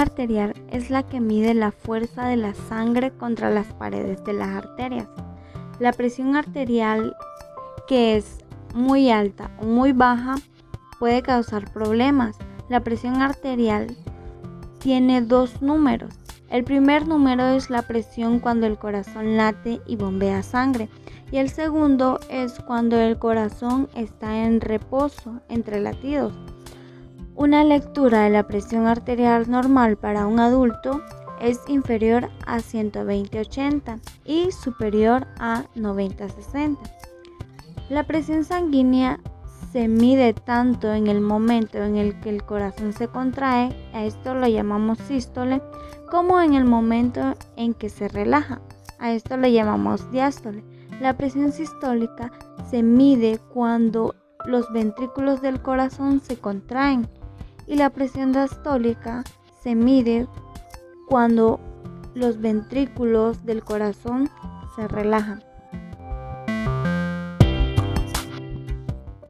arterial es la que mide la fuerza de la sangre contra las paredes de las arterias. La presión arterial que es muy alta o muy baja puede causar problemas. La presión arterial tiene dos números. El primer número es la presión cuando el corazón late y bombea sangre y el segundo es cuando el corazón está en reposo entre latidos. Una lectura de la presión arterial normal para un adulto es inferior a 120-80 y superior a 90-60. La presión sanguínea se mide tanto en el momento en el que el corazón se contrae, a esto lo llamamos sístole, como en el momento en que se relaja, a esto lo llamamos diástole. La presión sistólica se mide cuando los ventrículos del corazón se contraen y la presión diastólica se mide cuando los ventrículos del corazón se relajan.